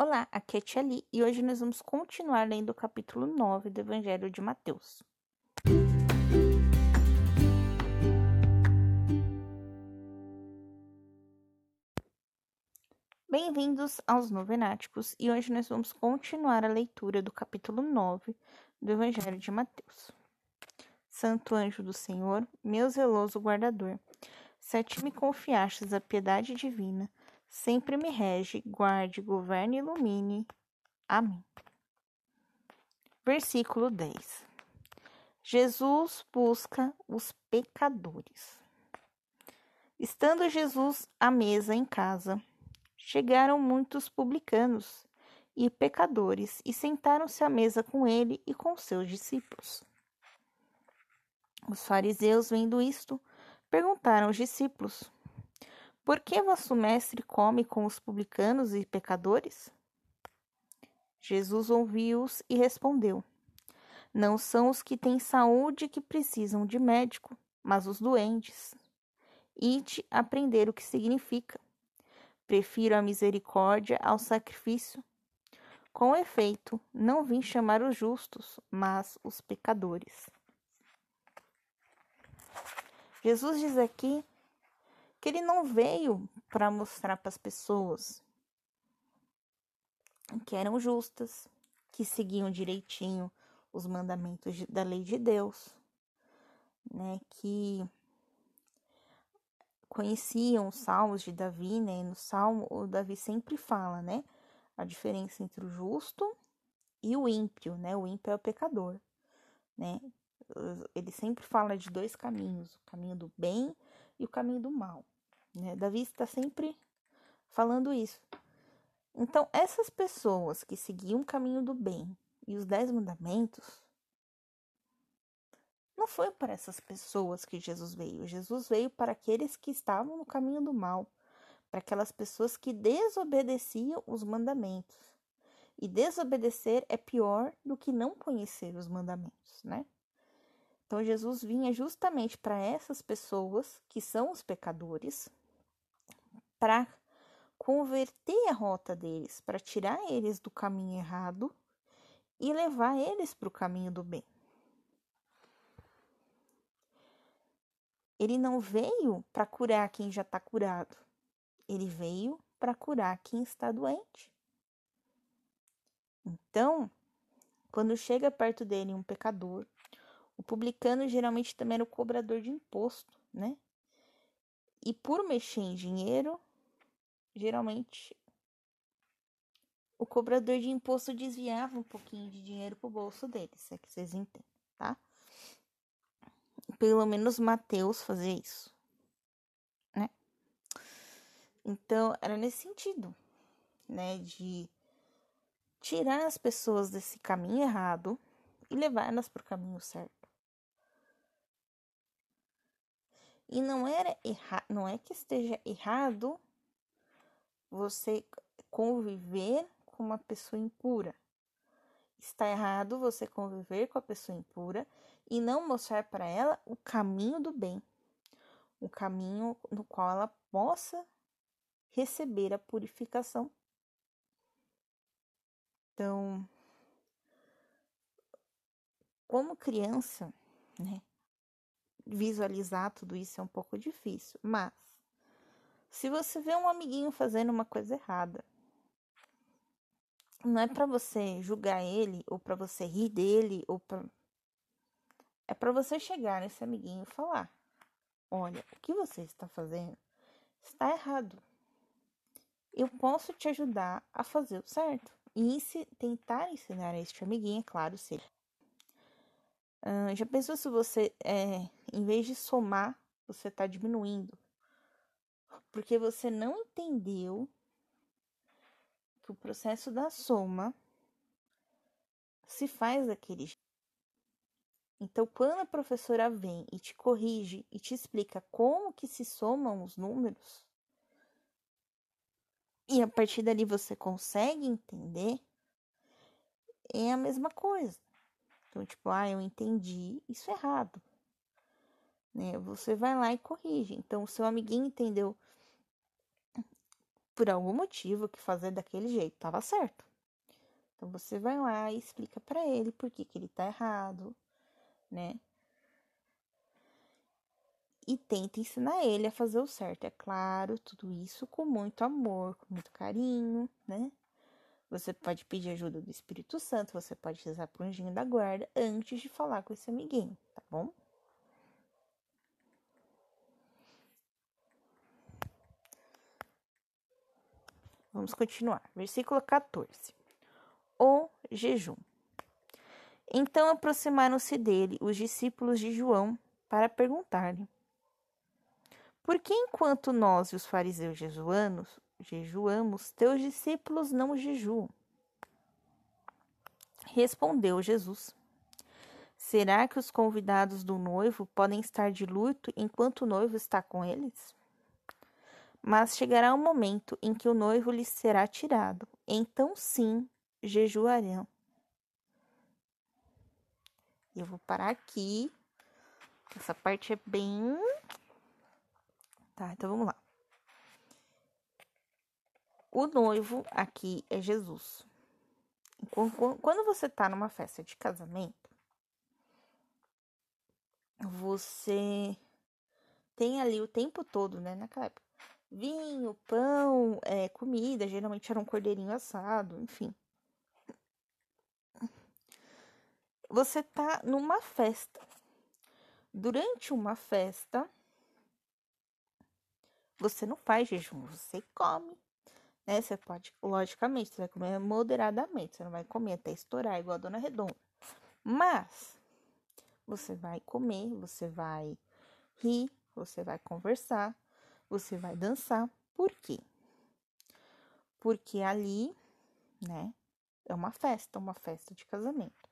Olá, aqui é Tia Li, e hoje nós vamos continuar lendo o capítulo 9 do Evangelho de Mateus. Bem-vindos aos Novenáticos e hoje nós vamos continuar a leitura do capítulo 9 do Evangelho de Mateus. Santo anjo do Senhor, meu zeloso guardador, se a ti me confiastes a piedade divina, sempre me rege, guarde, governe e ilumine. Amém. Versículo 10. Jesus busca os pecadores. Estando Jesus à mesa em casa, chegaram muitos publicanos e pecadores e sentaram-se à mesa com ele e com seus discípulos. Os fariseus, vendo isto, perguntaram aos discípulos: por que vosso mestre come com os publicanos e pecadores? Jesus ouviu-os e respondeu: Não são os que têm saúde que precisam de médico, mas os doentes. Ide aprender o que significa. Prefiro a misericórdia ao sacrifício. Com efeito, não vim chamar os justos, mas os pecadores. Jesus diz aqui que ele não veio para mostrar para as pessoas que eram justas, que seguiam direitinho os mandamentos da lei de Deus, né, que conheciam os salmos de Davi, né? No salmo o Davi sempre fala, né, a diferença entre o justo e o ímpio, né? O ímpio é o pecador, né? Ele sempre fala de dois caminhos, o caminho do bem e o caminho do mal. Né? Davi está sempre falando isso. Então, essas pessoas que seguiam o caminho do bem e os dez mandamentos, não foi para essas pessoas que Jesus veio. Jesus veio para aqueles que estavam no caminho do mal, para aquelas pessoas que desobedeciam os mandamentos. E desobedecer é pior do que não conhecer os mandamentos, né? Então Jesus vinha justamente para essas pessoas que são os pecadores, para converter a rota deles, para tirar eles do caminho errado e levar eles para o caminho do bem. Ele não veio para curar quem já está curado, ele veio para curar quem está doente. Então, quando chega perto dele um pecador, o publicano geralmente também era o cobrador de imposto, né? E por mexer em dinheiro, geralmente o cobrador de imposto desviava um pouquinho de dinheiro pro bolso dele, se é que vocês entendem, tá? Pelo menos Mateus fazia isso, né? Então, era nesse sentido, né? De tirar as pessoas desse caminho errado e levar elas para o caminho certo. E não era erra não é que esteja errado você conviver com uma pessoa impura. Está errado você conviver com a pessoa impura e não mostrar para ela o caminho do bem, o caminho no qual ela possa receber a purificação. Então, como criança, né, visualizar tudo isso é um pouco difícil, mas se você vê um amiguinho fazendo uma coisa errada, não é para você julgar ele ou para você rir dele ou pra... é para você chegar nesse amiguinho e falar: "Olha, o que você está fazendo está errado. Eu posso te ajudar a fazer o certo." E se tentar ensinar a este amiguinho, é claro, se já pensou se você é, em vez de somar, você está diminuindo. Porque você não entendeu que o processo da soma se faz daquele jeito. Então, quando a professora vem e te corrige e te explica como que se somam os números, e a partir dali você consegue entender, é a mesma coisa. Então, tipo, ah, eu entendi isso errado né? Você vai lá e corrige. Então, o seu amiguinho entendeu por algum motivo que fazer daquele jeito estava certo. Então você vai lá e explica para ele por que, que ele tá errado, né? E tenta ensinar ele a fazer o certo. É claro, tudo isso com muito amor, com muito carinho, né? Você pode pedir ajuda do Espírito Santo, você pode rezar pro anjinho da guarda antes de falar com esse amiguinho, tá bom? Vamos continuar. Versículo 14. O jejum. Então aproximaram-se dele os discípulos de João para perguntar-lhe: Por que enquanto nós e os fariseus jejuanos, jejuamos, teus discípulos não jejuam? Respondeu Jesus: Será que os convidados do noivo podem estar de luto enquanto o noivo está com eles? Mas chegará um momento em que o noivo lhes será tirado, então sim jejuarão. Eu vou parar aqui. Essa parte é bem. Tá, então vamos lá. O noivo aqui é Jesus. Quando você tá numa festa de casamento, você tem ali o tempo todo, né? Naquela época, vinho, pão, é, comida, geralmente era um cordeirinho assado, enfim. Você tá numa festa. Durante uma festa, você não faz jejum, você come. Né? Você pode, logicamente, você vai comer moderadamente, você não vai comer até estourar, igual a dona Redonda. Mas você vai comer, você vai rir, você vai conversar, você vai dançar. Por quê? Porque ali, né, é uma festa, uma festa de casamento.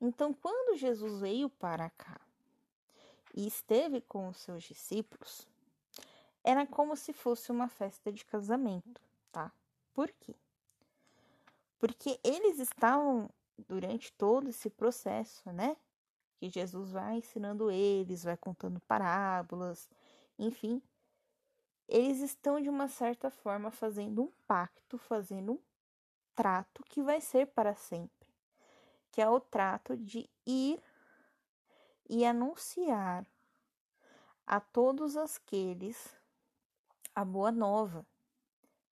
Então, quando Jesus veio para cá e esteve com os seus discípulos, era como se fosse uma festa de casamento, tá? Por quê? Porque eles estavam durante todo esse processo, né? Que Jesus vai ensinando eles, vai contando parábolas, enfim, eles estão de uma certa forma fazendo um pacto, fazendo um trato que vai ser para sempre, que é o trato de ir e anunciar a todos aqueles a boa nova.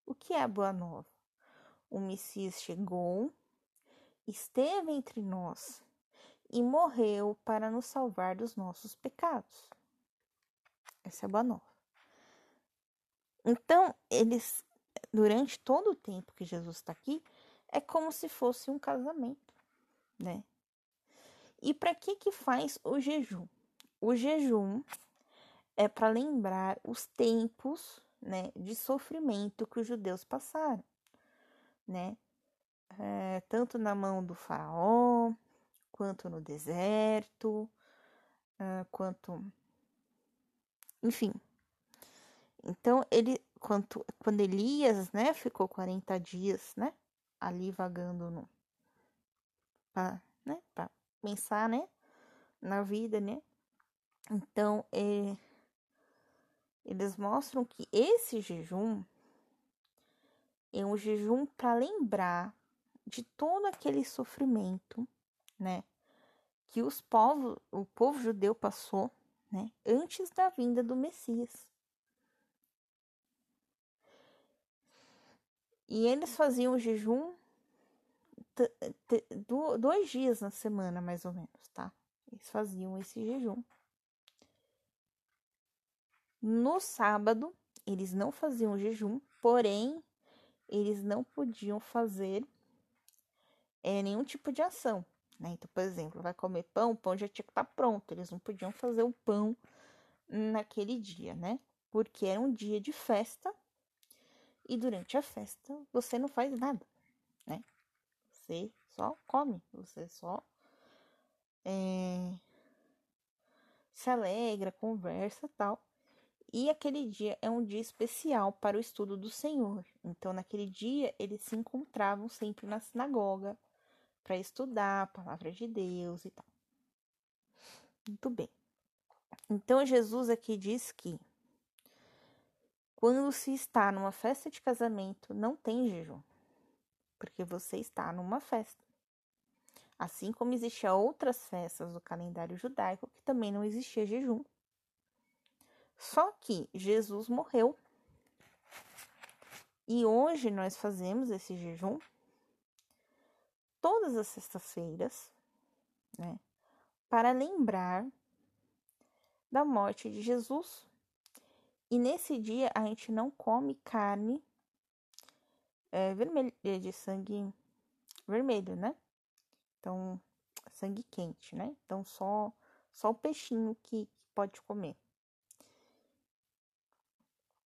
O que é a boa nova? O Messias chegou, esteve entre nós e morreu para nos salvar dos nossos pecados. Essa é a boa nova. Então, eles, durante todo o tempo que Jesus está aqui, é como se fosse um casamento, né? E para que que faz o jejum? O jejum é para lembrar os tempos, né, de sofrimento que os judeus passaram, né? É, tanto na mão do faraó, quanto no deserto, uh, quanto, enfim, então, ele, quando, quando Elias, né, ficou 40 dias, né, ali vagando no, pra, né, pra pensar, né, na vida, né, então, é, eles mostram que esse jejum é um jejum para lembrar de todo aquele sofrimento, né, que os povos, o povo judeu passou, né, antes da vinda do Messias. E eles faziam jejum dois dias na semana, mais ou menos, tá? Eles faziam esse jejum. No sábado, eles não faziam jejum, porém, eles não podiam fazer é, nenhum tipo de ação. Né? Então, por exemplo, vai comer pão, o pão já tinha que estar tá pronto. Eles não podiam fazer o pão naquele dia, né? Porque era um dia de festa e durante a festa você não faz nada, né? Você só come, você só é, se alegra, conversa tal. E aquele dia é um dia especial para o estudo do Senhor. Então, naquele dia, eles se encontravam sempre na sinagoga para estudar a palavra de Deus e tal. Muito bem. Então, Jesus aqui diz que Quando se está numa festa de casamento, não tem jejum, porque você está numa festa. Assim como existiam outras festas do calendário judaico que também não existia jejum. Só que Jesus morreu. E hoje nós fazemos esse jejum todas as sextas-feiras, né? Para lembrar da morte de Jesus. E nesse dia a gente não come carne é, vermelha, de sangue vermelho, né? Então, sangue quente, né? Então, só, só o peixinho que, que pode comer.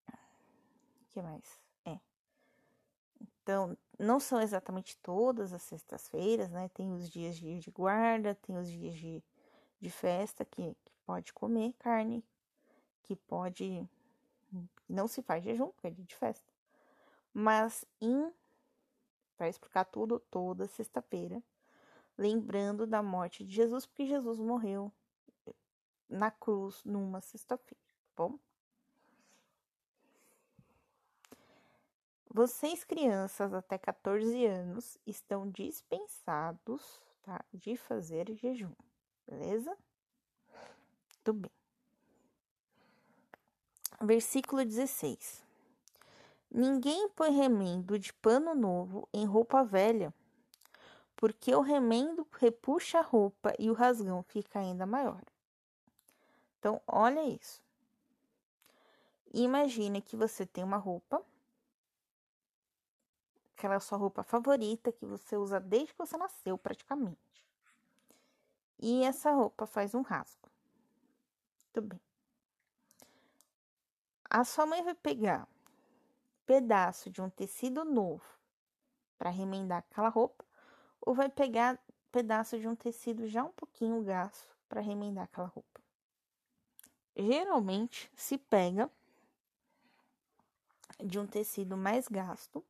O que mais? É. Então, não são exatamente todas as sextas-feiras, né? Tem os dias de, de guarda, tem os dias de, de festa que, que pode comer carne, que pode. Não se faz jejum, porque é dia de festa. Mas em. Para explicar tudo, toda sexta-feira, lembrando da morte de Jesus, porque Jesus morreu na cruz numa sexta-feira, tá bom? Vocês, crianças até 14 anos, estão dispensados tá, de fazer jejum, beleza? Muito bem. Versículo 16. Ninguém põe remendo de pano novo em roupa velha, porque o remendo repuxa a roupa e o rasgão fica ainda maior. Então, olha isso. Imagine que você tem uma roupa aquela sua roupa favorita que você usa desde que você nasceu, praticamente. E essa roupa faz um rasgo. Muito bem. A sua mãe vai pegar pedaço de um tecido novo para remendar aquela roupa, ou vai pegar pedaço de um tecido já um pouquinho gasto para remendar aquela roupa. Geralmente se pega de um tecido mais gasto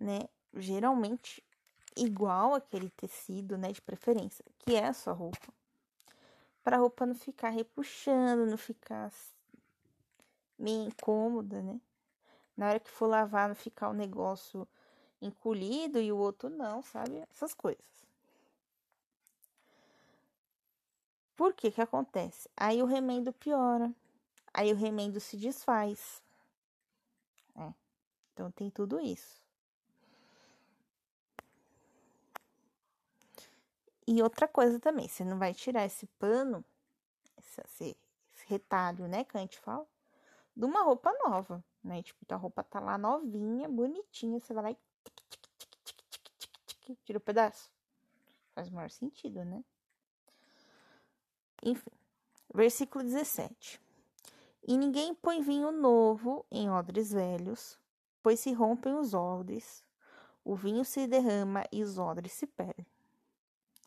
né? Geralmente igual aquele tecido, né, de preferência, que é a sua roupa. Para a roupa não ficar repuxando, não ficar meio incômoda, né? Na hora que for lavar, não ficar o negócio encolhido e o outro não, sabe? Essas coisas. Por que que acontece? Aí o remendo piora. Aí o remendo se desfaz. É. Então tem tudo isso. E outra coisa também, você não vai tirar esse pano, esse, esse, retalho, né, que a gente fala, de uma roupa nova, né? Tipo, a roupa tá lá novinha, bonitinha, você vai lá e tira o pedaço. Faz o maior sentido, né? Enfim, versículo 17. E ninguém põe vinho novo em odres velhos, pois se rompem os odres, o vinho se derrama e os odres se perdem.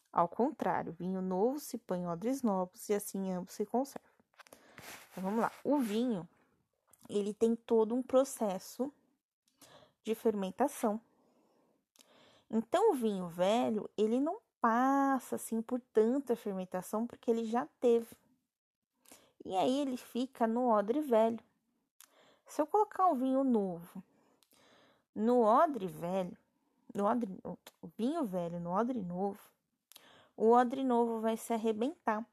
Ao contrário, vinho novo se põe em odres novos e assim ambos se conservam. Então vamos lá. O vinho, ele tem todo um processo de fermentação. Então o vinho velho, ele não passa assim por tanta fermentação porque ele já teve. E aí ele fica no odre velho. Se eu colocar um vinho novo no odre velho, no odre, o vinho velho no odre novo, o odre novo vai se arrebentar,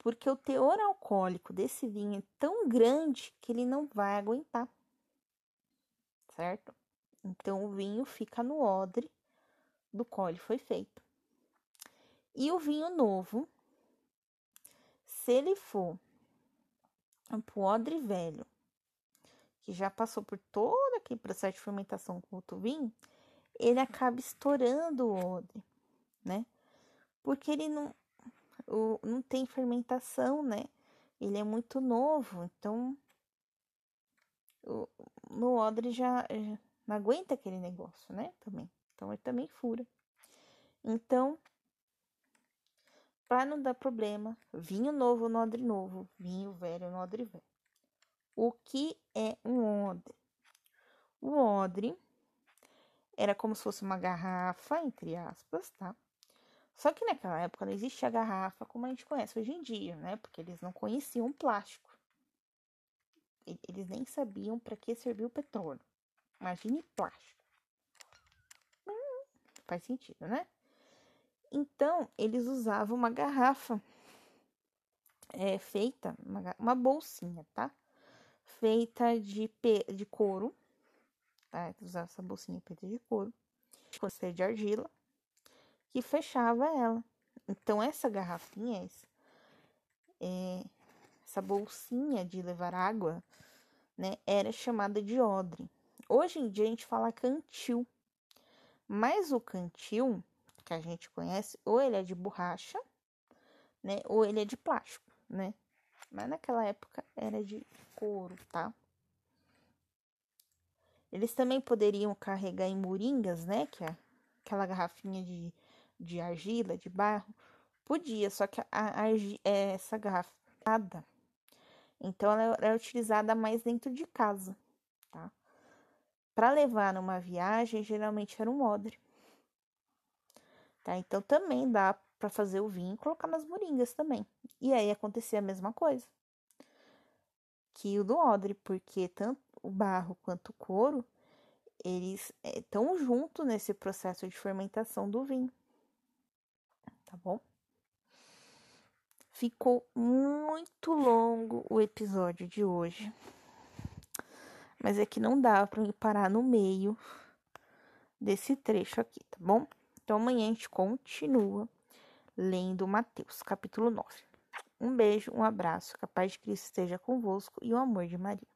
porque o teor alcoólico desse vinho é tão grande que ele não vai aguentar, certo? Então o vinho fica no odre do qual ele foi feito. E o vinho novo, se ele for o odre velho, que já passou por todo aquele processo de fermentação com outro vinho, ele acaba estourando o odre, né? porque ele não, o, não tem fermentação, né? Ele é muito novo, então o, no odre já, já não aguenta aquele negócio, né? Também. Então ele também fura. Então, para não dar problema, vinho novo no odre novo, vinho velho no odre velho. O que é um odre? O odre era como se fosse uma garrafa, entre aspas, tá? Só que naquela época não existia a garrafa como a gente conhece hoje em dia, né? Porque eles não conheciam plástico. Eles nem sabiam para que serviu o petróleo. Imagine plástico. Hum, faz sentido, né? Então, eles usavam uma garrafa é, feita, uma, uma bolsinha, tá? Feita de, de couro. Tá? Usava essa bolsinha feita de couro. Com de argila. Que fechava ela. Então, essa garrafinha, é, essa bolsinha de levar água, né, era chamada de odre. Hoje em dia a gente fala cantil, mas o cantil que a gente conhece, ou ele é de borracha, né, ou ele é de plástico, né? Mas naquela época era de couro, tá? Eles também poderiam carregar em moringas, né, que é aquela garrafinha de, de argila, de barro, Podia, só que a, a, é, essa garrafa nada. Então ela é utilizada mais dentro de casa, tá? Para levar numa viagem, geralmente era um odre. Tá? Então também dá para fazer o vinho e colocar nas moringas também. E aí acontecia a mesma coisa que o do odre, porque tanto o barro quanto o couro, eles estão é, juntos nesse processo de fermentação do vinho. Tá bom? Ficou muito longo o episódio de hoje. Mas é que não dá para parar no meio desse trecho aqui, tá bom? Então amanhã a gente continua lendo Mateus, capítulo 9. Um beijo, um abraço, que a paz de Cristo esteja convosco e o amor de Maria.